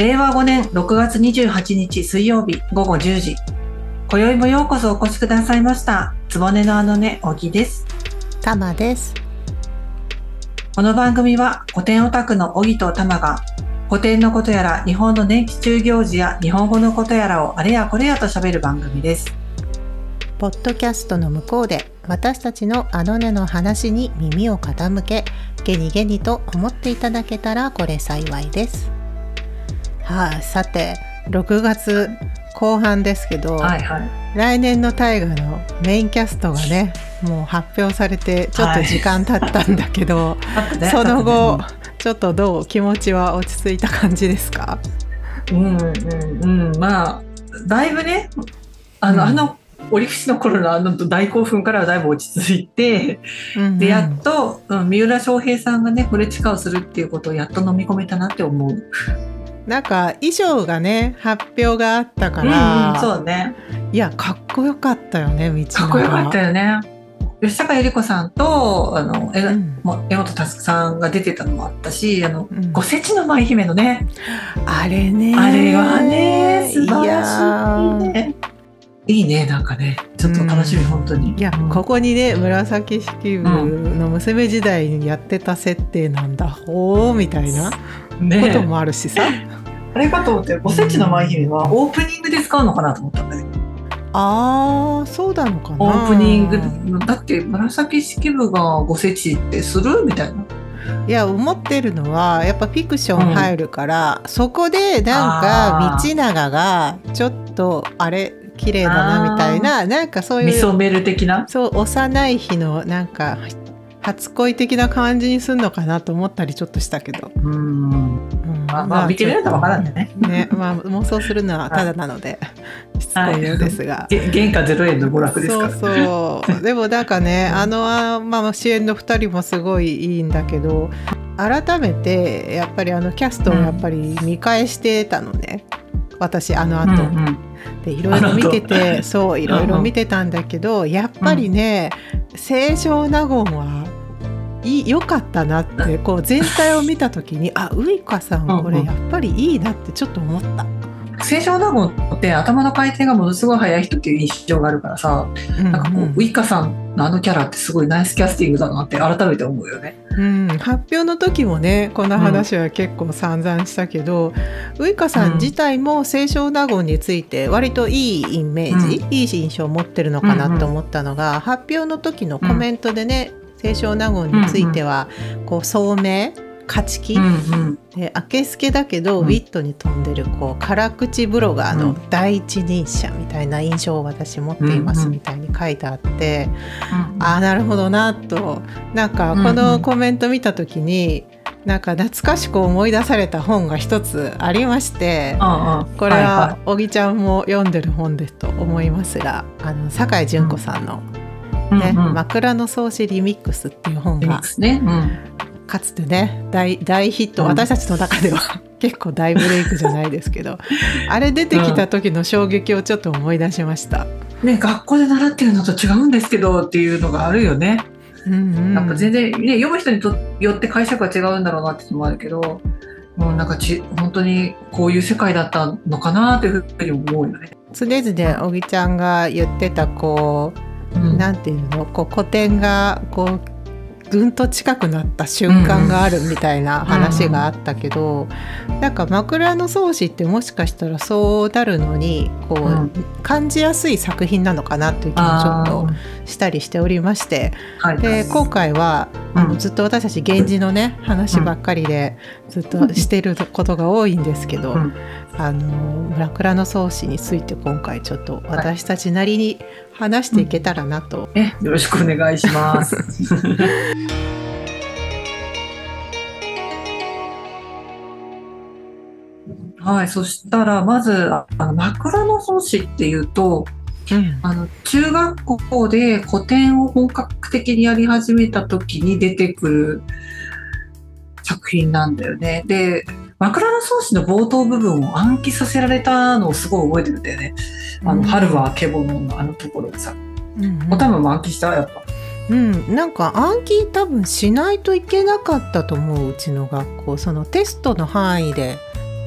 令和5年6月28日水曜日午後10時。今宵もようこそお越しくださいました。つぼねのあのね、おぎです。たまです。この番組は古典オタクのおぎとたまが古典のことやら日本の年季中行事や日本語のことやらをあれやこれやと喋る番組です。ポッドキャストの向こうで私たちのあのねの話に耳を傾け、ゲニゲニと思っていただけたらこれ幸いです。はい、さて6月後半ですけど、はいはい。来年の大河のメインキャストがねもう発表されてちょっと時間経ったんだけど、あとねその後、ちょっとどう気持ちは落ち着いた感じですか？うんうんうん、まあだいぶねあの、うん。あの折口の頃のあの大興奮からはだいぶ落ち着いて、うんうん。でやっと、うん、三浦翔平さんがねフレチカをするっていうことをやっと飲み込めたなって思う。なんか衣装がね発表があったかうんら、うん、そうね。いやかっこよかったよね道かっこよかったよね。吉高由里子さんとあのえ、う江本佑さんが出てたのもあったしあの、うん。ごせちの舞姫のね。あれね。あれはね素晴らしいね。いいねなんかね。ちょっと楽しみ、うん。本当に。いや、うん。ここにね紫式部の娘時代にやってた設定なんだ、ほうみたいなこねともあるしさ、あれかと思って、おせちの舞姫はオープニングで使うのかなと思ったんだけど、あーそうなのかな。オープニング、だって紫式部がごせちってするみたいな。いや思ってるのはやっぱフィクション入るから、そこでなんか道長がちょっとあれ綺麗だなみたいななんかそういう味噌メル的な？そう幼い日のなんか初恋的な感じにすんのかなと思ったりちょっとしたけど、うん。うんまあ、まあ、見てみないとわからんね。ね、まあ妄想するのはただなので、しつこいようですが。げ原価ゼロ円の娯楽ですから。そうそうでもなんかねあのあまあ主演の2人もすごいいいんだけど改めてやっぱりあのキャストをやっぱり見返してたのね、私あの後、うんうん。でいろいろ見てて そういろいろ見てたんだけどやっぱりね清少納言はいい良かったなってこう全体を見た時にあウイカさんこれやっぱりいいなってちょっと思った。清少納言って頭の回転がものすごい速い人っていう印象があるからさ、なんかこう、ウイカさんのあのキャラってすごいナイスキャスティングだなって改めて思うよね。うん、発表の時もねこの話は結構散々したけど、ウイカさん自体も清少納言について割といいイメージ、いい印象を持ってるのかなと思ったのが、発表の時のコメントでね、清少納言については、こう聡明勝ち気、うんうん。で明けすけだけど、うん。ウィットに飛んでるこう辛口ブロガーのうん第一人者みたいな印象を私持っていますうんうん。みたいに書いてあって。うんああなるほどなと。なんかうんうん。このコメント見た時に、なんか懐かしく思い出された本が一つありましてうんうんこれいは小木ちゃんも読んでる本ですと思いますがあの酒井純子さんの、いねうんうん。枕草子リミックス」っていう本がですね。うんかつてね大大ヒット、うん私たちの中では 結構大ブレイクじゃないですけどあれ出てきた時の衝撃をちょっと思い出しました。ね、学校で習ってるのと違うんですけどっていうのがあるよね。うんうんやっぱ全然、ね、読む人にとよって解釈が違うんだろうなってのもあるけど、もうなんかち本当にこういう世界だったのかなっていうふうに思うよね。常々小木ちゃんが言ってたこううんなんていうのこう古典がこうぐんと近くなった瞬間があるみたいな話があったけど、なんか枕草子ってもしかしたらそうなるのにこう、うん。感じやすい作品なのかなという気もちょっとしたりしておりまして。はい、で今回はあのうんずっと私たち源氏のね話ばっかりでずっとしてることが多いんですけど、うんあの枕草子について今回ちょっと私たちなりに話していけたらなとね、よろしくお願いします。はい、そしたらまずあの枕草子っていうとうんあの中学校で古典を本格的にやり始めた時に出てくる作品なんだよね。で枕草子の冒頭部分を暗記させられたのをすごい覚えてるんだよね。あの、春はあけぼののあのところがさ。うんおたまも暗記したやっぱ。うん、なんか暗記多分しないといけなかったと思ううちの学校そのテストの範囲で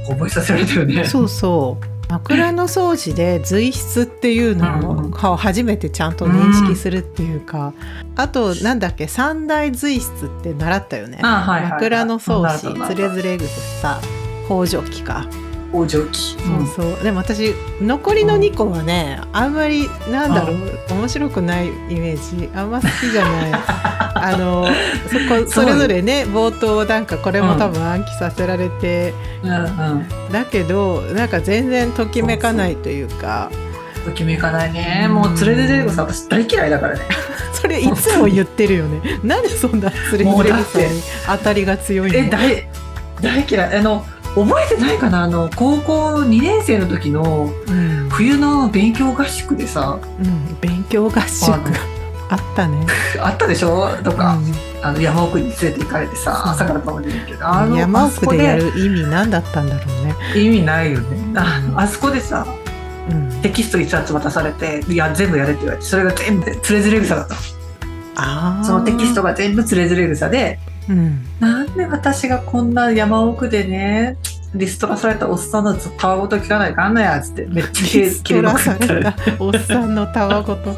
覚えさせられたよね。そうそう枕草子で随筆っていうのを初めてちゃんと認識するっていうか、うん、あとなんだっけ三大随筆って習ったよね。はいはいはい、枕草子つれづれ草北条記か。北条記、そうそう。でも私残りの2個はね、あんまりなんだろう、面白くないイメージ。あんま好きじゃない。あのそこそれぞれね冒頭なんかこれも多分暗記させられて、うんうん、だけどなんか全然ときめかないというか。ときめかないね。もう連れてるさ私大嫌いだからね。それいつも言ってるよね。なんでそんな連れてるさに当たりが強いの？え大大嫌い。あの覚えてないかな？あの高校2年生の時の冬の勉強合宿でさ、うん、勉強合宿あったね。あったでしょ？とか、うん、あの山奥に連れて行かれてさ朝から晩までいるけど。あの山奥でやる意味何だったんだろうね。意味ないよね。ああそこでさ、うん、テキスト一冊渡されていや全部やれって言われてそれが全部つれづれ草だったあそのテキストが全部つれづれ草でうん、なんで私がこんな山奥でねリストラされたおっさんのたわごと聞かないかんないやつってめっちゃ切れまくってる。おっさんのたわごと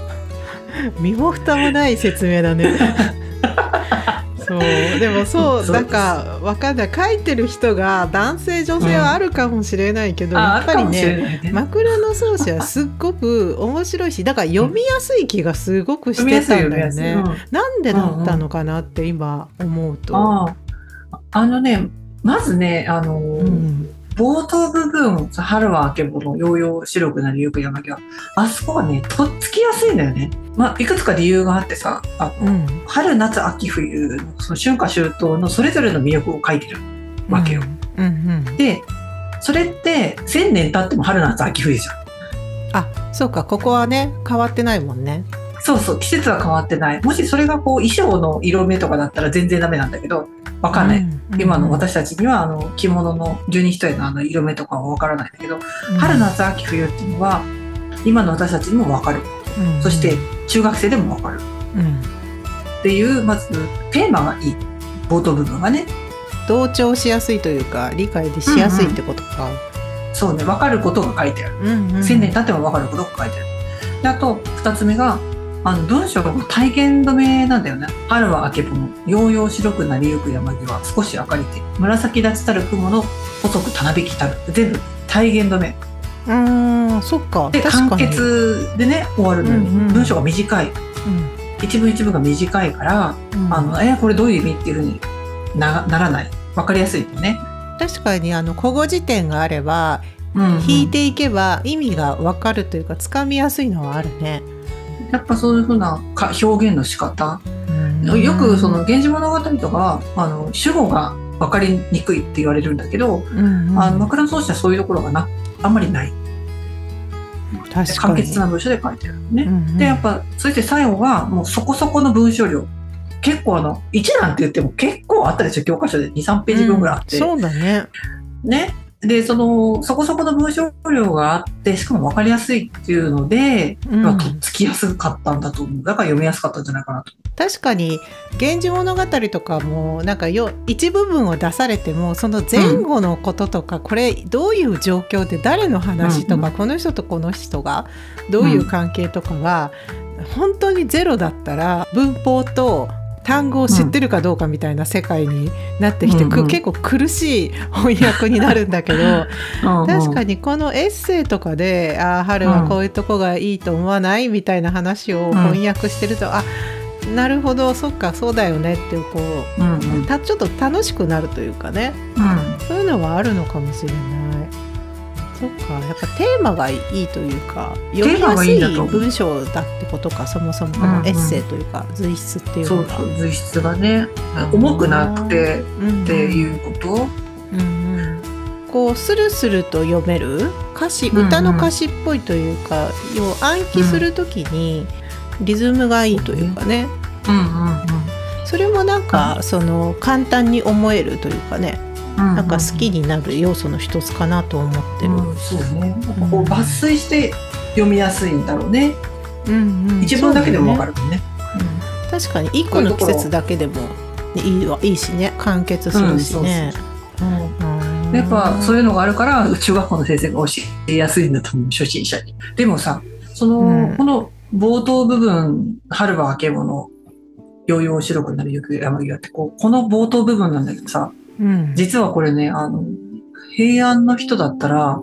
身も蓋もない説明だね そう。でもそう なんかわかんない。書いてる人が男性女性はあるかもしれないけど、うん、やっぱりね、ね、枕草子はすっごく面白いしだから読みやすい気がすごくしてたんだよね、うん、なんでだったのかなって今思うと。ああのねまずねあの、うん冒頭部分、春はあけぼの、ようよう白くなりゆく山際。あそこはね、とっつきやすいんだよね。まあ、いくつか理由があってさ、あの、うん、春、夏、秋、冬の、その春夏秋冬のそれぞれの魅力を書いてるわけよ。うんうんうん、で、それって千年経っても春、夏、秋、冬じゃん。あ、そうか、ここはね、変わってないもんね。そうそう、季節は変わってない。もしそれがこう衣装の色目とかだったら全然ダメなんだけど、わかんない。うんうん、今の私たちにはあの着物の十二人のあの色目とかはわからないんだけど、うん、春夏秋冬っていうのは今の私たちにもわかる、うん。うん、そして中学生でもわかる、うん、っていうまずテーマがいい。冒頭部分がね。同調しやすいというか理解でしやすいってことか、うんうん、そうね分かることが書いてある、うんうん、千年経っても分かることが書いてある。であと2つ目があの文章が体験止めなんだよね。春はあけぼの、ようよう白くなりゆく山際、少し明かりて、紫立ちたる雲の細くたなびきたる。全部体現止め。うん、そっか。で、簡潔でね、終わるのに、うんうん、文章が短い。うん、一文一文が短いから、うん、あの、えー、これどういう意味っていうふうになならない。わかりやすいよね。確かに、あの、古語辞典があれば、うんうん、引いていけば意味がわかるというか、つかみやすいのはあるね。やっぱそういうふうなか表現の仕方、よくその「源氏物語」とかあの主語が分かりにくいって言われるんだけど、うんうん、あの枕草子はそういうところがなあんまりない。簡潔な文章で書いてるね。うんうん、でやっぱそして最後がもうそこそこの文章量。結構あの1なんて言っても結構あったでしょ？教科書で23ページ分ぐらいあって、うん、そうだね。ね？で、その、そこそこの文章量があって、しかも分かりやすいっていうので、うん、とっつきやすかったんだと思う。だから読みやすかったんじゃないかなと。確かに、源氏物語とかも、なんかよ、一部分を出されても、その前後のこととか、うん、これ、どういう状況で誰の話とか、うんうん、この人とこの人が、どういう関係とかが、本当にゼロだったら、文法と、単語を知ってるかどうかみたいな世界になってきて、うん、結構苦しい翻訳になるんだけど 確かにこのエッセイとかで「ああ春はこういうとこがいいと思わない?」みたいな話を翻訳してると、うん、あなるほどそっかそうだよねってこう、うんうん、ちょっと楽しくなるというかね、うん、そういうのはあるのかもしれない。そっかやっぱテーマがいいというか読みやすい文章だってことかそもそもこのエッセイというか、随筆っていうのが。そう随筆がね重くなくてっていうこと、うんうん、こうスルスルと読める？歌詞歌の歌詞っぽいというか、要暗記する時にリズムがいいというかね、うんうんうん、それもなんかその簡単に思えるというかねなんか好きになる要素の一つかなと思ってる。うん、そうね。こう抜粋して読みやすいんだろうね。うんうん、一文だけでもわかるもんね。うん、確かに一個の季節だけでもいいわいいしね完結するしね。やっぱそういうのがあるから中学校の先生が教えやすいんだと思う初心者に。でもさその、うんこの冒頭部分「春はあけぼの」「ようよう白くなる雪山際」ってこうこの冒頭部分なんだけどさうん実はこれねあの平安の人だったら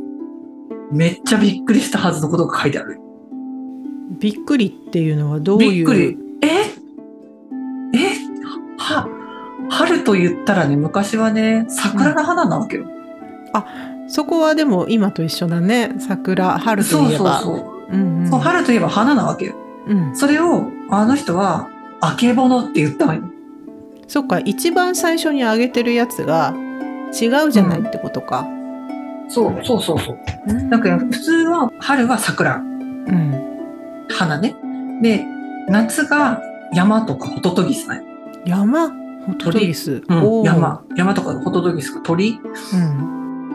めっちゃびっくりしたはずのことが書いてある。びっくりっていうのはどういう？びっくり。え？え？は、春と言ったらね、昔はね、桜の花なわけよ。そこはでも今と一緒だね桜春とそういえばそうそう。うんうんそう春といえば花なわけよ。うん、それを、あの人は、あけぼのって言ったわよ。そっか一番最初に挙げてるやつが違うじゃないってことか、そう、そうそうそう。うん。だから普通は、春は桜、うん。花ね。で、夏が山とかホトトギスね。山？ホトトギス、うん山。山とかホトトギスが鳥？う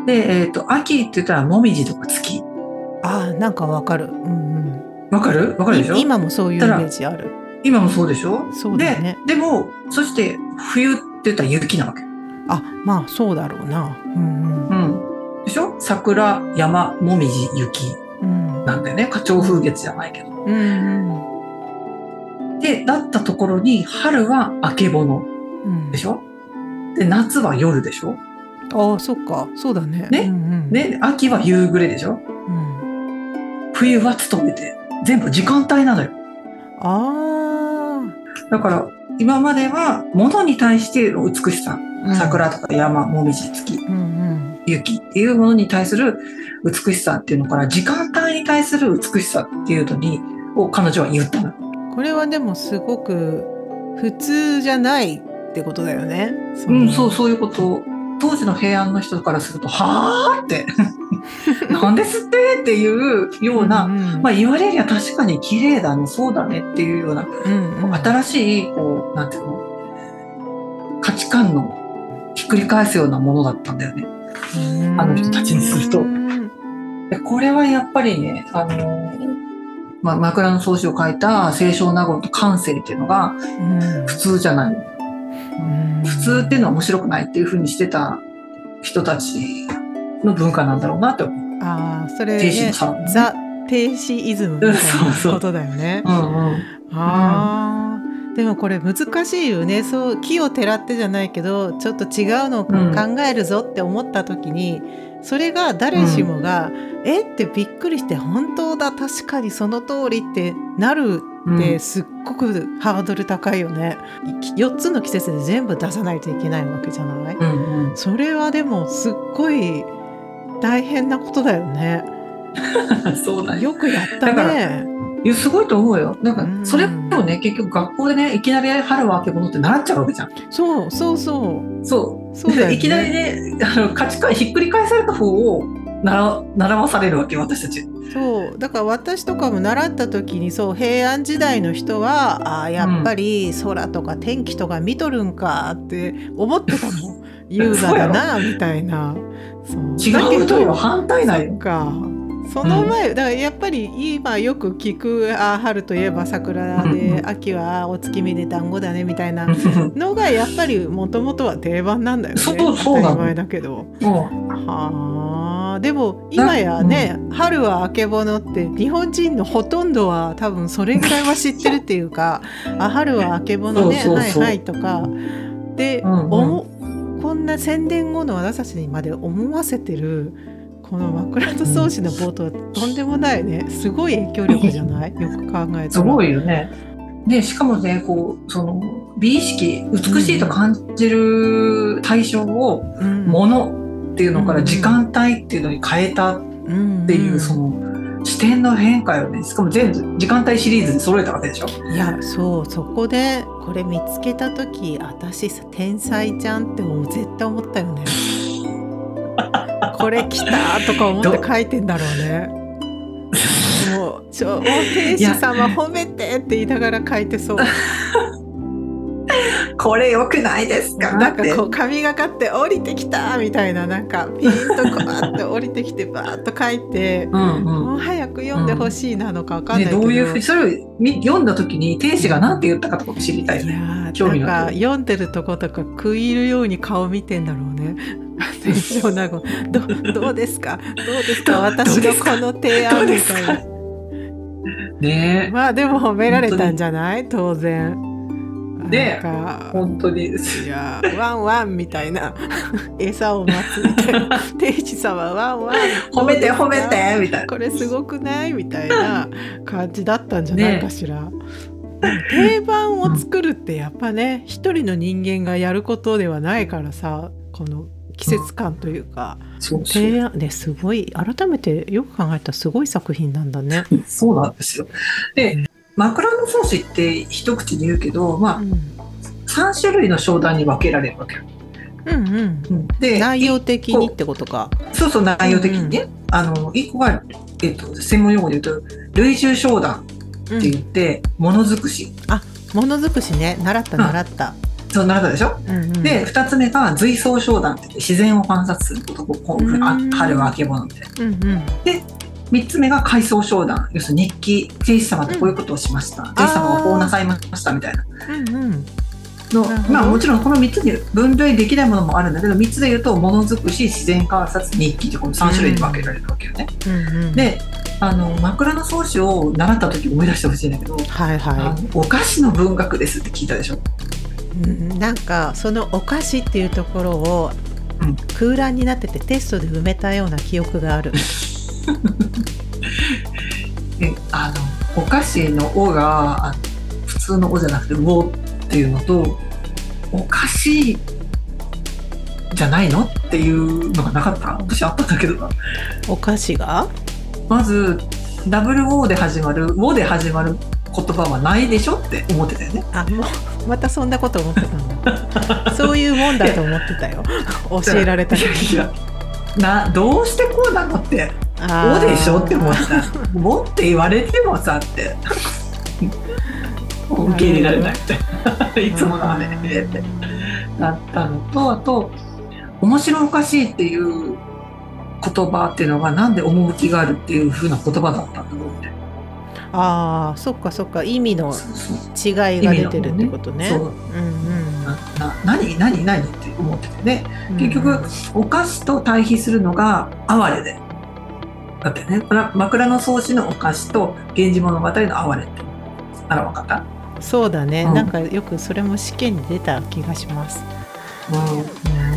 ん、で、えっ、と、秋って言ったら、もみじとか月。あーなんかわかる、うんわかる？わかうん、るでしょ？い今もそういうイメージある今もそうでしょ？そうだよね。で、でも、そして冬って言ったら雪なわけ。あまあそうだろうな。うんうん。でしょ？桜、山、もみじ、雪うん。うんなんだよね。花鳥風月じゃないけど。うんうん。で、だったところに、春はあけぼの。うん。でしょ？で、夏は夜でしょ？ああそっか。そうだね。ね？うんうん、で、秋は夕暮れでしょ？うん、冬は勤めて。全部時間帯なのよ。あだから、今までは物に対しての美しさ、あ、桜とか山、もみじ、月、雪っていうものに対する美しさっていうのから、時間帯に対する美しさっていうのに、を彼女は言ったの。これはでもすごく普通じゃないってことだよね。うん、そう、う。そういうこと。当時の平安の人からすると、はぁって、なんですってっていうような、んん。まあ言われりゃ確かに綺麗だね、そうだねっていうような、うんうん。新しい、こう、なんていうの、価値観のひっくり返すようなものだったんだよね。あの人たちにすると。うん。でこれはやっぱりね、あの、まあ、枕草子を書いた清少納言と感性っていうのが普通じゃない。うん普通っていうのは面白くないっていうふうにしてた人たちの文化なんだろうなって思う。ああそれね。ザ・停止イズムみたいなことだよね。うんうん。ああでもこれ難しいよねそう木をてらってじゃないけどちょっと違うのをうん考えるぞって思った時に、それが誰しもが「えっ?」てびっくりして「本当だ確かにその通り」ってなるうんってすっごくハードル高いよね。4つの季節で全部出さないといけないわけじゃない？うんうん。それはでもすっごい大変なことだよね。そうだよ。よくやったね。いや、すごいと思うよ。なんかう、んそれをね、結局学校でね、いきなり春はあけぼのって習っちゃうわけじゃん。そうそうそうそう。そうね。いきなりね、あの価値観ひっくり返された方を習習わされるわけよ、私たち。そうだから私とかも習った時にそう平安時代の人はあーやっぱり空とか天気とか見とるんかって思ってたもん 優雅だなみたいなそう違うとよ、ど反対なん。かその前、だからやっぱり今よく聞くあー春といえば桜うんで、うん。秋はお月見で団子だねみたいなのがやっぱりもともとは定番なんだよね当たり前だけど。もはあ。でも今やね、春はあけぼのって日本人のほとんどは多分それぐらいは知ってるっていうか あ春はあけぼのねはいはいとか。で、うんうん。思こんな宣伝後の私たちにまで思わせてるこの枕草子の冒頭はとんでもないね。すごい影響力じゃない？よく考えたら。う、すごいよね。で、しかもね、こう、その、美意識、美しいと感じる対象を、うん。物っていうのからうん。時間帯っていうのに変えたっうんていう、その、視点の変化よね。しかも全部時間帯シリーズで揃えたわけでしょ？いやそうそこでこれ見つけた時私さ天才じゃんってもう絶対思ったよねこれ来たとか思って書いてんだろうね。もうちょ天使様褒めてって言いながら書いてそうこれ良くないですか？だなんかこう神がかって降りてきたみたいななんかピンとこうやって降りてきてバーッと書いてうんうん。もう早く読んでほしいなのかわかんないね、けど、どういうふうにそれを見読んだ時に天使が何て言ったかとかも知りたいよいやね。ーなんか読んでるとことか食い入るように顔見てんだろうね。戦勝納言どどうですか？どうですか？ど私のこの提案みたいな。ね。まあでも褒められたんじゃない？当然ねなんか。本当に。いやワンワンみたいな。餌を待つみたいな。天使様ワンワン。褒めて褒めてみたいな。これすごくない？みたいな感じだったんじゃない？かしら。でも定番を作るってやっぱね一人の人間がやることではないからさこの季節感というか、そうそう。提案ですごい改めてよく考えたらすごい作品なんだね。そうなんですよ。で枕草子って一口に言うけど、まあ、うん。3種類の商談に分けられるわけよ。うんうん、で内容的にってことか。そうそう内容的にね、あの一個が、えっと、専門用語で言うと類従商談うんって言って、ものづくし。ものづくしね。習った習った。そう習ったでしょ、うんうん。で2つ目が随想商談って言って自然を観察すること。こう春はあけぼのみたいな。うんうん3つ目が回想商談。要するに日記天使様とこういうことをしました、天使様がこうなさいましたみたいな。うんうんのまあもちろんこの3つに分類できないものもあるんだけど3つで言うとものづくし自然観察日記ってこの3種類に分けられるわけよね。うんうん。であの枕草子を習った時思い出してほしいんだけど、はいはあのお菓子の文学ですって聞いたでしょ？い、うん、なんかそのお菓子っていうところをうん。空欄になっててテストで埋めたような記憶がある。であのお菓子の「お」があ普通の「お」じゃなくて「お」っていうのとお菓子じゃないのっていうのがなかった？私あったんだけどな。お菓子が？まずダブル O で始まる「お」で始まる言葉はないでしょって思ってたよね。あもうまたそんなこと思ってたんだ そういうもんだと思ってたよ。教えられたいやいやなどうしてこうなのって「あー。お」でしょ？って思った「お」って言われてもさって 受け入れられないって。いつものあれってなったのとあと「面白おかしい」っていう言葉っていうのがなんで趣があるっていう風な言葉だったんだろうって。あーそっかそっか。意味のそうそう違いが出てるってことね。何何何って思ってて。ねうん。結局お菓子と対比するのが哀れでだってね枕草子のお菓子と「源氏物語」の哀れってあらわかった、そうだね、うん。なんかよくそれも試験に出た気がします。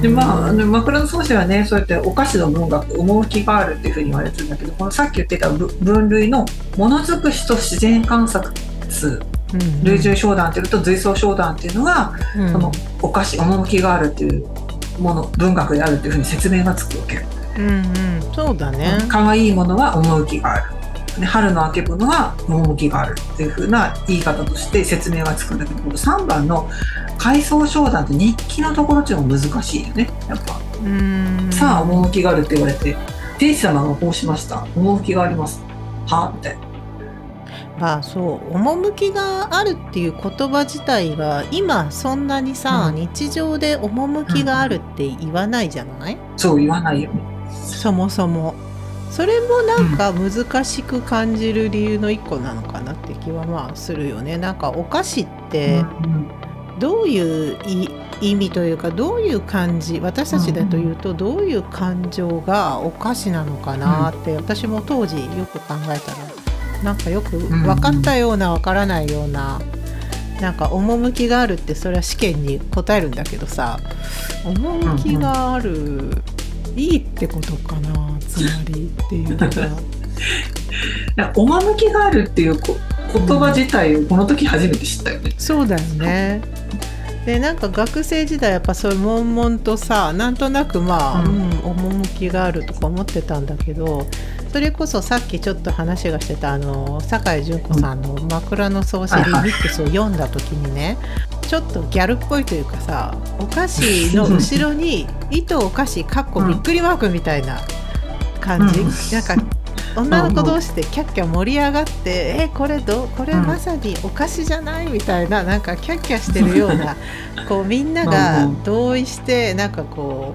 でまああの枕草子はねそうやってお菓子の文学趣があるっていうふうに言われてるんだけどこのさっき言ってたぶ分類のものづくしと自然観察うん類従商談っていうのと随想商談っていうのが、うん。そのお菓子趣があるっていうもの文学であるっていうふうに説明がつくわけ。よ。うんうん。そうだね。可愛いものは趣がある。で春のあけぼのは趣があるっていう風な言い方として説明がつくんだけどこの3番の「回想商談」って日記のところっていうのが難しいよね。やっぱ。うん。さあ趣があるって言われて「天使様がこうしました。趣があります」は？みたいな。まあそう。趣があるっていう言葉自体が今そんなにさ、うん。日常で趣があるって言わないじゃない、そう言わないよね。そもそも。それもなんか難しく感じる理由の一個なのかなって気はまあするよね。なんかお菓子ってどういう意味というかどういう感じ私たちだと言うとどういう感情がお菓子なのかなって私も当時よく考えたらなんかよく分かったような分からないようななんか趣があるってそれは試験に答えるんだけどさ趣があるいいってことかなつまりっていう か趣があるっていうこ言葉自体をこの時初めて知ったよね。そうだよね。でなんか学生時代やっぱそういう悶々とさなんとなくまあ、ううんん趣があるとか思ってたんだけどそれこそさっきちょっと話がしてたあの酒井純子さんの「枕草子リミックス」を読んだ時にねちょっとギャルっぽいというかさお菓子の後ろに「糸お菓子」かっこびっくりマークみたいな感じ、うん。なんか女の子同士でキャッキャ盛り上がって「えこれどこれうんまさにお菓子じゃない?」みたいななんかキャッキャしてるような こうみんなが同意してなんかこ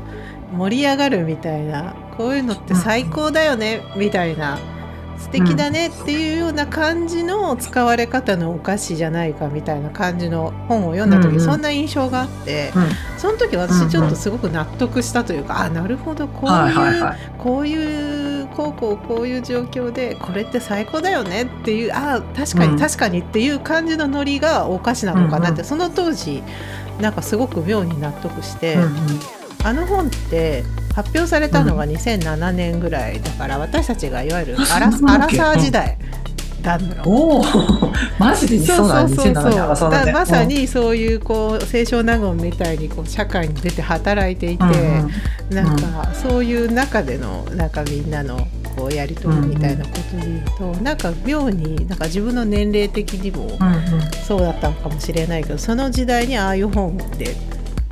う盛り上がるみたいなこういうのって最高だよねみたいな素敵だねっていうような感じの使われ方のお菓子じゃないかみたいな感じの本を読んだ時、そんな印象があって、うん。その時私ちょっとすごく納得したというか、あなるほどこういう。こういうこうこうこういう状況でこれって最高だよねっていうあ確かうん。に確かにっていう感じのノリがお菓子なのかなって、うんその当時なんかすごく妙に納得して、あの本って発表されたのが2007年ぐらいだから、私たちがいわゆるアラアラサー時代なの。よ。おお、マジで？そうそう2007年そう。だね。だまさにそういうこう清少納言みたいにこう社会に出て働いていて、うんうん。なんかそういう中でのなんかみんなのこうやり取りみたいなことで言うと、なんか妙になんか自分の年齢的にもうんうん。そうだったのかもしれないけどその時代にああいう本で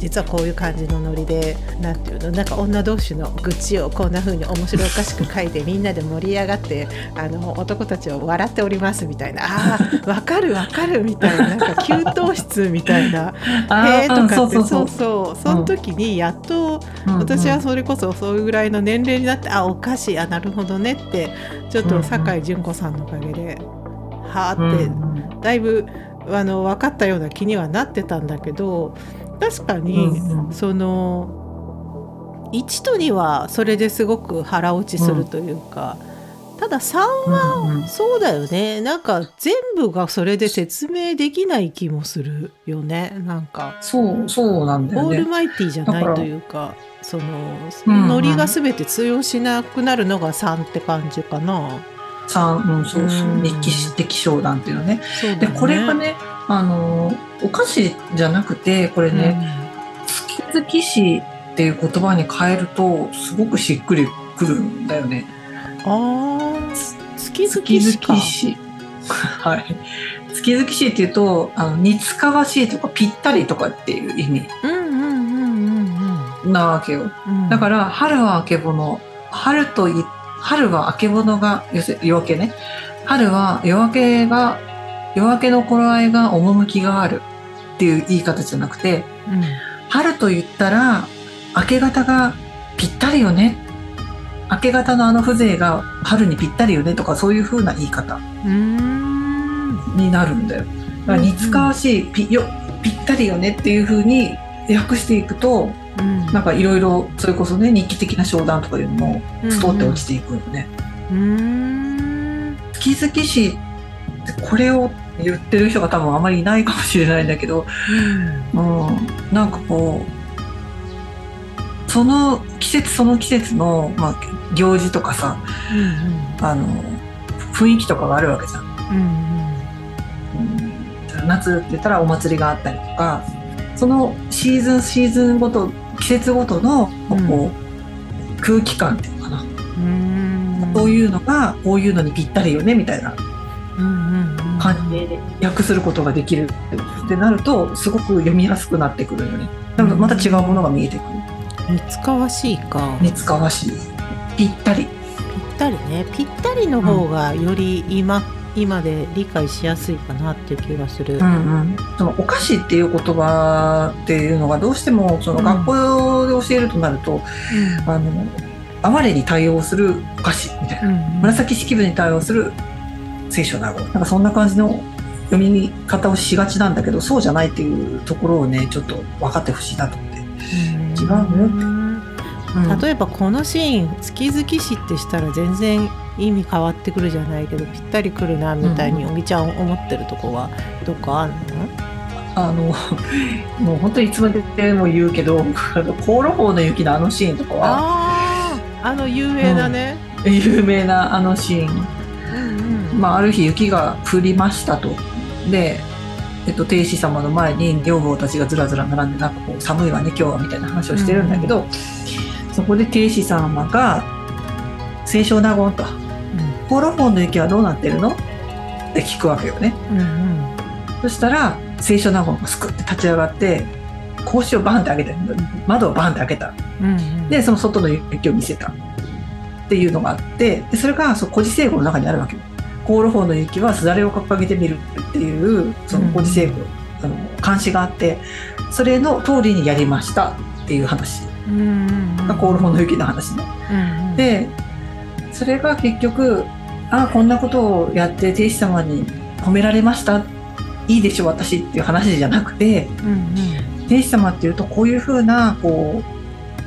実はこういう感じのノリでなんていうのなんか女同士の愚痴をこんな風に面白おかしく書いてみんなで盛り上がってあの男たちを笑っておりますみたいな。あー。わかるわかるみたいな。なんか給湯室みたいな。あへえーとかって。うんそうそうその時にやっと私はそれこそそういうぐらいの年齢になってあおかしい。あなるほどねってちょっと酒井純子さんのおかげではあってだいぶあの分かったような気にはなってたんだけど確かに、うんうんその1と2はそれですごく腹落ちするというか、ただ3はうんうんそうだよねなんか全部がそれで説明できない気もするよねなんか。そうそうなんだよオールね。マイティじゃないというかそのうんうんノリが全て通用しなくなるのが3って感じかな。三うんそうそううん歴史的商談っていうのね。ねでこれがねあのお菓子じゃなくてこれね、月々詩っていう言葉に変えるとすごくしっくりくるんだよね。うん、ああ月々月しか々詩。はい。月々詩っていうとあの似つかわしいとかぴったりとかっていう意味うんうんうんうんなわけよ。うんだから春はあけぼの春とい春はあけぼのが要するに夜明けね春は夜明けが夜明けの頃合いが趣があるっていう言い方じゃなくて春と言ったら明け方がぴったりよね。明け方のあの風情が春にぴったりよねとかそういう風な言い方うんうんになるんだよ。だから似つかわしいぴよぴったりよねっていう風に訳していくとうん。なんかいろいろそれこそね日記的な商談とかいうのもストって落ちていくよね。うん。月々詩ってこれを言ってる人が多分あまりいないかもしれないんだけど、うん、なんかこうその季節その季節の、まあ、行事とかさあの雰囲気とかがあるわけじゃん。うん夏って言ったらお祭りがあったりとかそのシーズンシーズンごと季節ごとのこう、空気感っていうのかな、そういうのがこういうのにぴったりよねみたいな感じで訳することができるってなるとすごく読みやすくなってくるよね。でもまた違うものが見えてくる。似つかわしいか似つかわしい。ぴったり。ぴったりねぴったりの方がより今、今で理解しやすいかなっていう気がする。うんうん。そのお菓子っていう言葉っていうのがどうしてもそのうん学校で教えるとなると、あの哀れに対応するお菓子みたいな。紫式部に対応する聖書な語なんかそんな感じの読み方をしがちなんだけどそうじゃないっていうところをねちょっと分かってほしいなと思って。違うのようん。うん。例えばこのシーン「月々詩」ってしたら全然意味変わってくるじゃないけどぴったりくるなみたいにうん。おぎちゃん思ってるとこはどっかあんの？あの もう本当にいつまでも言うけどあの航路法の雪のあのシーンとかは。あああの有名なね。有名なあのシーン、うん。うんまあ、ある日雪が降りましたと。で、えっと、天使様の前に女房たちがずらずら並んでなんかこう寒いわね今日はみたいな話をしてるんだけど、そこで天使様が「清少納言」と「航路法の雪はどうなってるの?」って聞くわけよね。うんうん。そしたら清少納言がすくって立ち上がって格子をバンって開けて窓をバンって開けた。うんうん。でその外の雪を見せた。っていうのがあってでそれがその古事成語の中にあるわけよ。航路法の雪はすだれを掲げてみるっていうその古事成語、あの監視があってそれの通りにやりましたっていう話。うんうんうん。が航路法の雪の話ね。うんうん。でそれが結局ああこんなことをやって天使様に褒められました。いいでしょ私っていう話じゃなくてうん天使様っていうとこういうふうなこ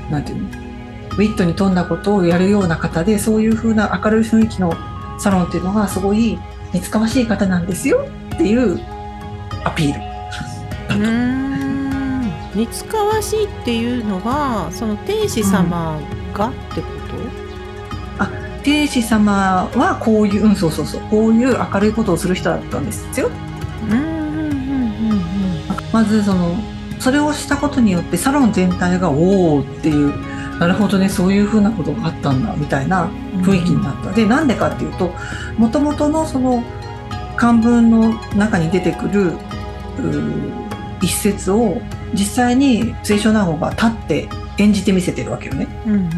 うなんていうのウィットに富んだことをやるような方でそういうふうな明るい雰囲気のサロンっていうのがすごい似つかわしい方なんですよっていうアピール。うん。うーん。似つかわしいっていうのがその天使様がってこと、天使様はこういう、うん、そうそうそう。こういう明るいことをする人だったんですよ。うん、うん。うん。うん。まずそのそれをしたことによってサロン全体がおおっていうなるほどねそういうふうなことがあったんだみたいなうん雰囲気になった。でなんでかっていうともともとのその漢文の中に出てくる一節を実際に清少納言が立って演じてみせてるわけよねうんうん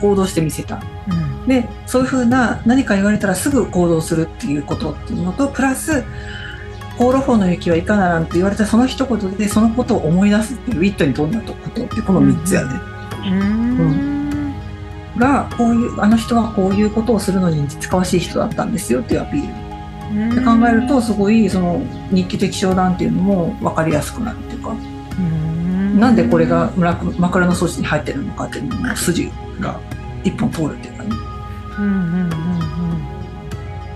行動してみせた。うんでそういうふうな何か言われたらすぐ行動するっていうことっていうのとプラス「航路法の雪はいかならん」って言われたその一言でそのことを思い出すっていうウィットに富んだことってこの3つやね。うんがこういうあの人はこういうことをするのに使わしい人だったんですよっていうアピール。で考えるとすごいその日記的商談っていうのも分かりやすくなるっていうか。うん。なんでこれが村枕草子に入ってるのかっていうのの筋が一本通るっていうかね。うんうんうんうん。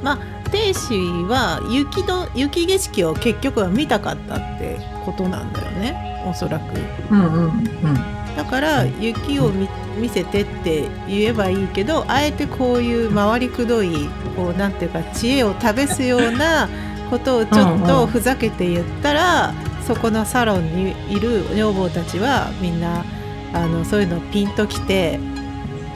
まあ天使は雪の雪景色を結局は見たかったってことなんだよねおそらく。うんうんうんだから雪を見見せてって言えばいいけどあえてこういう回りくどいこうなんていうか知恵を試すような ことをちょっとふざけて言ったら、そこのサロンにいる女房たちはみんなあのそういうのピンときて、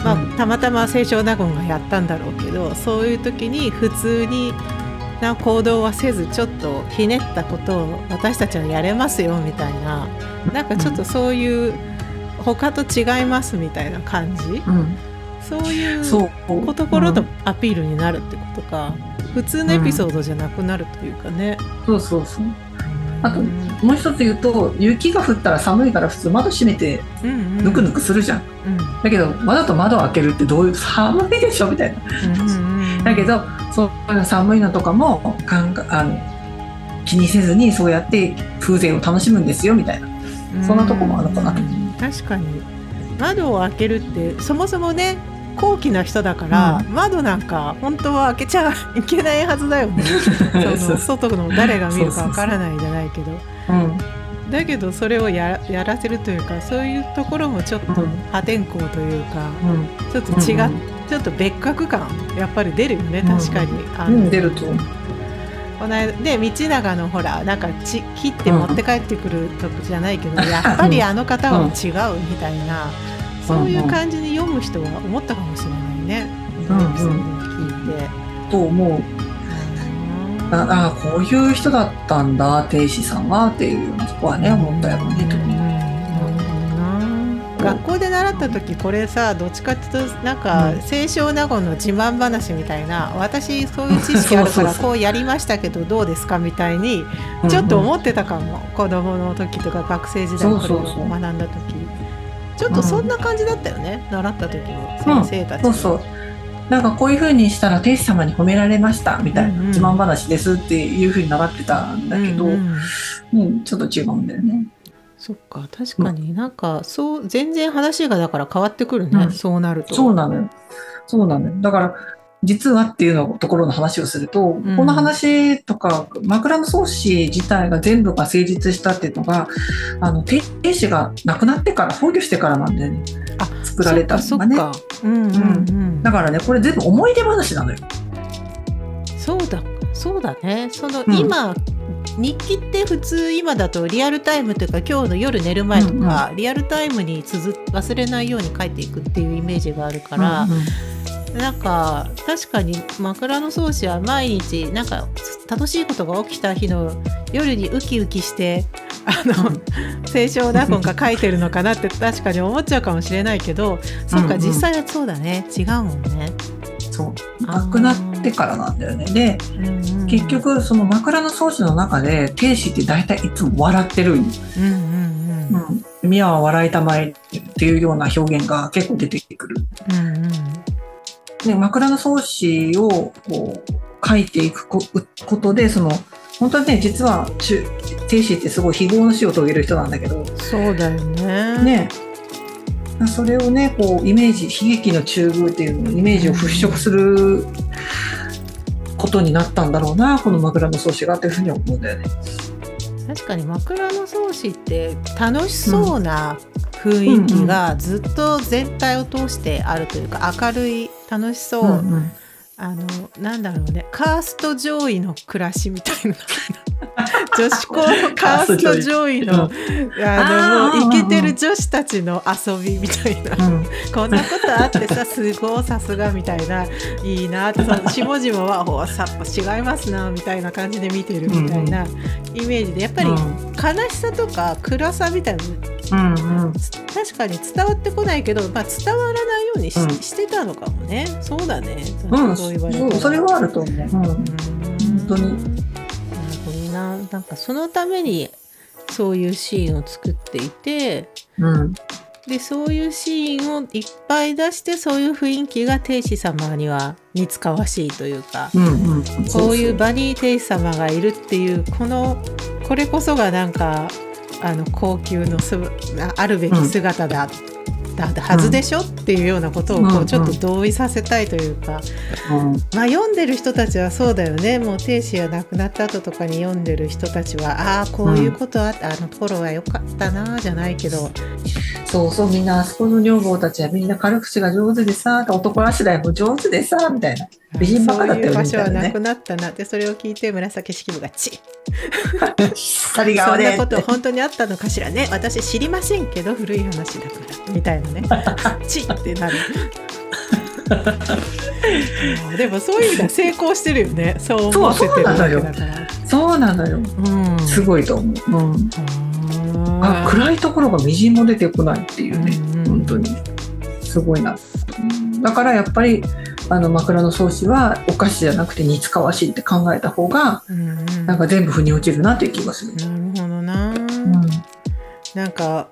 まあうん。たまたま清少納言がやったんだろうけどそういう時に普通にな行動はせずちょっとひねったことを私たちはやれますよみたいな。なんかちょっとそういう他と違いますみたいな感じ？うん。そういうところとうん。アピールになるってことか。普通のエピソードじゃなくなるというかね。そうそうそう。あとうんもう一つ言うと雪が降ったら寒いから普通窓閉めてうんうん。ぬくぬくするじゃん、うん。だけどわざと窓を開けるってどういう 寒いでしょみたいな。うんうんうんだけどそういう寒いのとかもかんあの気にせずにそうやって風情を楽しむんですよみたいな。そんなとこもあるのかなと。うん確かに。窓を開けるってそもそもね高貴な人だから、う窓なんか本当は開けちゃ いけないはずだよね。その外の誰が見るかわからないじゃないけど。うん。だけどそれをややらせるというかそういうところもちょっとうん。破天荒というか、うん。ちょっと違っ、うんちょっと別格感やっぱり出るよね確かに、あ出るとこの間で道長のほらなんかち切って持って帰ってくるとこじゃないけど、やっぱりあの方は違うみたいな、そういう感じに読む人は思ったかもしれないね、うんうん。と思う。ああこういう人だったんだ天使さんはっていうそこはね思ったやろうねとうんなるほどな学校で習った時これさどっちかっていうとなんかうん。清少納言の自慢話みたいな私そういう知識あるからこうやりましたけどどうですかみたいにちょっと思ってたかも。子供の時とか学生時代これを学んだ時。ちょっとそんな感じだったよね習った時の先生たちそうそう。なんかこういう風にしたら天使様に褒められましたみたいな、自慢話ですっていう風に習ってたんだけど、うんうん。うんちょっと違うんだよね。そっか確かになんかそう全然話がだから変わってくるね、うんそうなるとそうなのよ。そうなのよ。だから、実はっていうのところの話をすると、んこの話とか、枕草子自体が全部が成立したっていうのが、あの、天使が亡くなってから、崩御してからなんだよね。あ作られたのがね。うんうんうんだからね、これ全部思い出話なのよ。そうだそうだねその、うん今日記って普通今だとリアルタイムというか今日の夜寝る前とか、リアルタイムにつづ忘れないように書いていくっていうイメージがあるから、うんうん。なんか確かに枕草子は毎日なんか楽しいことが起きた日の夜にウキウキして あの清少納言が書いてるのかなって確かに思っちゃうかもしれないけどそうんうん。実際はそうだね。違うもんね。そう。亡くなってからなんだよね。で、うんうん。結局、その枕草子の中で、天使って大体いつも笑ってるんようんうんうん。うん、宮は笑いたまえっていうような表現が結構出てくる。うんうん。ね、枕草子をこう書いていくこことでその本当はね実は亭主ってすごい非業の死を遂げる人なんだけど。そうだよね。ねそれをねこうイメージ悲劇の中宮っていうイメージを払拭することになったんだろうなこの枕草子がというふうに思うんだよね。確かに枕草子って楽しそうな雰囲気がずっと全体を通してあるというか明るい楽しそう、うんうん、あのなんだろうねカースト上位の暮らしみたいな 女子校のカースト上位のあのもうイケてる女子たちの遊びみたいな、うん、こんなことあってさすごいさすがみたいな。いいなってその 下々はほさっぱ違いますなみたいな感じで見てるみたいなイメージでやっぱり悲しさとか暗さみたいな、うんうん、確かに伝わってこないけど、まあ、伝わらないようにしうん、してたのかもね。そうだね、うん、そう言われそれはあると思う、うん、本当にな。なんかそのためにそういうシーンを作っていて、うん、でそういうシーンをいっぱい出してそういう雰囲気が天使様には似つかわしいというか、うんうん、こういう場に天使様がいるっていうこのこれこそがなんかあの高級のすあるべき姿だだはずでしょ、うん、っていうようなことをこうちょっと同意させたいというか、うん、まあ読んでる人たちはそうだよね。もう亭主が亡くなった後とかに読んでる人たちはああこういうことあった、うん、あの頃は良かったなじゃないけど。そうそうみんなあそこの女房たちはみんな軽口が上手でさ男らしらいも上手でさみたいな。美人ばかだったよね。そういう場所はなくなったなってそれを聞いて紫式部が「チッ。そんなこと本当にあったのかしらね。私知りませんけど古い話だから。みたいなね。チッってなる。でもそういう意味では成功してるよね。そう思わせてるわけだから。そうなのよ、うん、すごいと思う、うん、あ暗いところがみじんも出てこないっていうね、うん、本当に。すごいな。だからやっぱりあの枕草子はお菓子じゃなくて似つかわしいって考えた方が、うんうん、なんか全部腑に落ちるなという気がする。なるほどな。なんか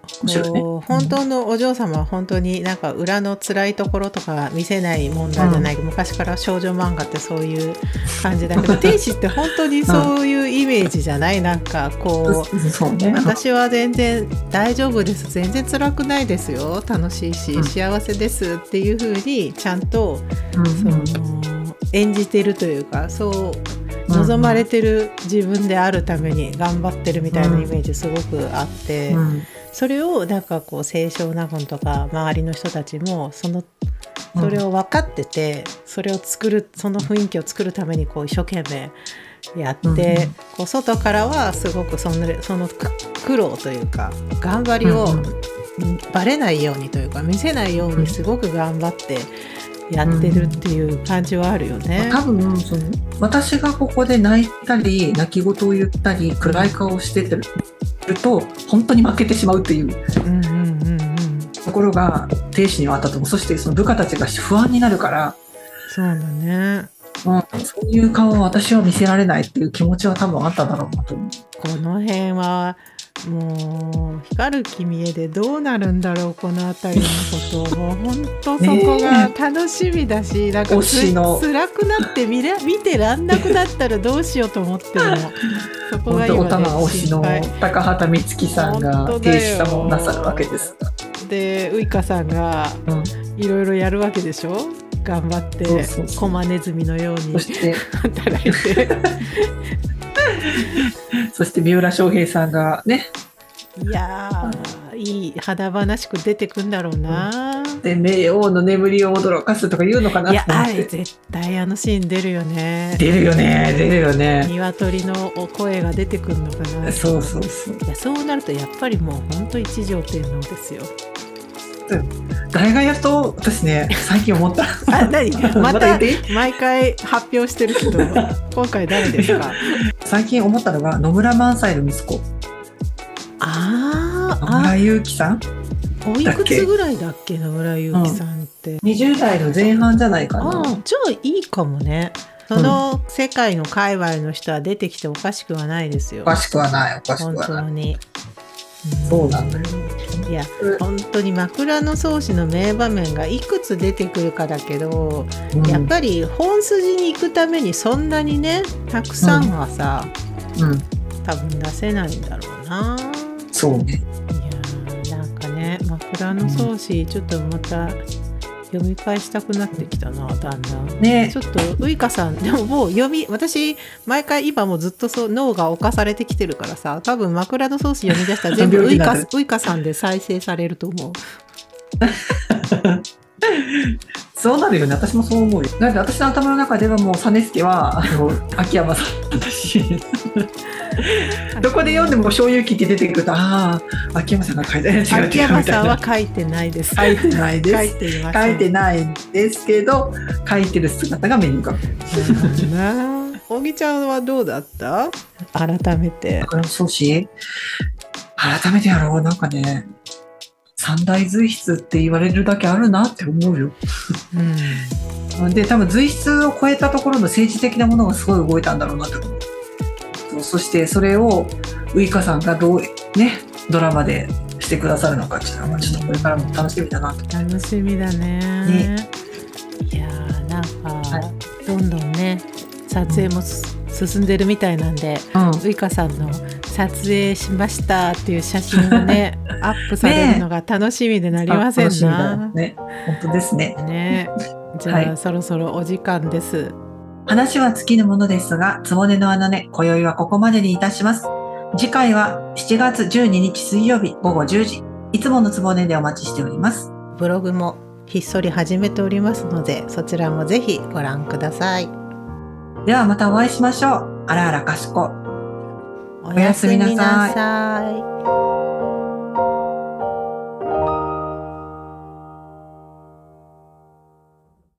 こう、本当のお嬢様は本当になんか裏の辛いところとか見せない問題じゃない、うん、昔から少女漫画ってそういう感じだけど 天使って本当にそういうイメージじゃない、なんかこう、ね、私は全然大丈夫です。全然辛くないですよ。楽しいし、幸せです。っていうふうにちゃんと、その演じてるというかそう望まれてる自分であるために頑張ってるみたいなイメージすごくあって、うん、それをなんかこう清少納言とか周りの人たちもそのそれを分かってて、それを作るその雰囲気を作るためにこう一生懸命やって、うん、こう外からはすごくそのその苦労というか頑張りをバレないようにというか見せないようにすごく頑張って。やってるっていう感じはあるよね。うん、多分その私がここで泣いたり泣き言を言ったり暗い顔をしてると本当に負けてしまうっていうところが亭主にはあったと思うそしてその部下たちが不安になるからそうだね、うん、そういう顔を私は見せられないっていう気持ちは多分あっただろうなと思う。この辺はもう光る君へでどうなるんだろうこの辺りのこともう本当そこが楽しみだし、ね、なんかつ辛くなって見れ 見てらんなくなったらどうしようと思ってるの そこが今、ね、推しの高畑充希さんが停止様をなさるわけです。でウイカさんがいろいろやるわけでしょ？頑張ってコマネズミのように働いて そして三浦翔平さんがね。いやー、いい華々しく出てくんだろうな。で、名王の眠りを驚かすとか言うのかないや、あれ絶対あのシーン出るよね。出るよね、出るよね。鶏の声が出てくるのかな。そうそうそう。いや、そうなるとやっぱりもう本当一条天皇ですよ。誰がやっと私ね最近思った。あ何？また毎回発表してるけど 今回誰ですか？最近思ったのが野村萬斎の息子。ああ野村祐樹さん？おいくつぐらいだっけ？野村祐樹さんって、うん、20代の前半じゃないかな。じゃあいいかもね。その世界の界隈の人は出てきておかしくはないですよ。おかしくはない、おかしくはない。本当に。そうなんだよ。いいやうん本当に枕草子の名場面がいくつ出てくるかだけど、やっぱり本筋に行くためにそんなにねたくさんはさ、り、うん、多分出せないんだろうな。そうね。いやーなんかね枕草子ちょっとまた読み返したくなってきたなだんだん。ねちょっとウイカさん でももう読み私毎回今もずっとそう脳が侵されてきてるからさ多分枕草子読み出したら 全部ウイカウイカさんで再生されると思う。そうなるよね。私もそう思うよ。なんで私の頭の中ではもう実助はあの秋山さんだし、どこで読んでも醤油記って出てくると、ああ、秋山さんが書いて違う違うみたい秋山さんはな。書いてないです。書いてないです書いて。書いてないんですけど、書いてる姿が目に浮かぶ。なあ。おぎちゃんはどうだった？改めて。だからそうし、改めてやろう。なんかね、三大随筆って言われるだけあるなって思うよ。うん。で、多分随筆を超えたところの政治的なものがすごい動いたんだろうなって思う。そしてそれをウイカさんがどうね、ドラマでしてくださるのかっていうのは、ちょっとこれからも楽しみだなと。楽しみだね。ねいやーなんか、はどんどんね撮影もす進んでるみたいなんで、うん。ウイカさんの撮影しましたっていう写真がね アップされるのが楽しみでなりませんな。ね。本当ですね。ね。じゃあ、はいそろそろお時間です。話は尽きぬものですが、つぼねの穴ね、今宵はここまでにいたします。次回は7月12日水曜日午後10時、いつものつぼねでお待ちしております。ブログもひっそり始めておりますのでそちらもぜひご覧ください。ではまたお会いしましょう。あらあらかしこ。おやすみなさい。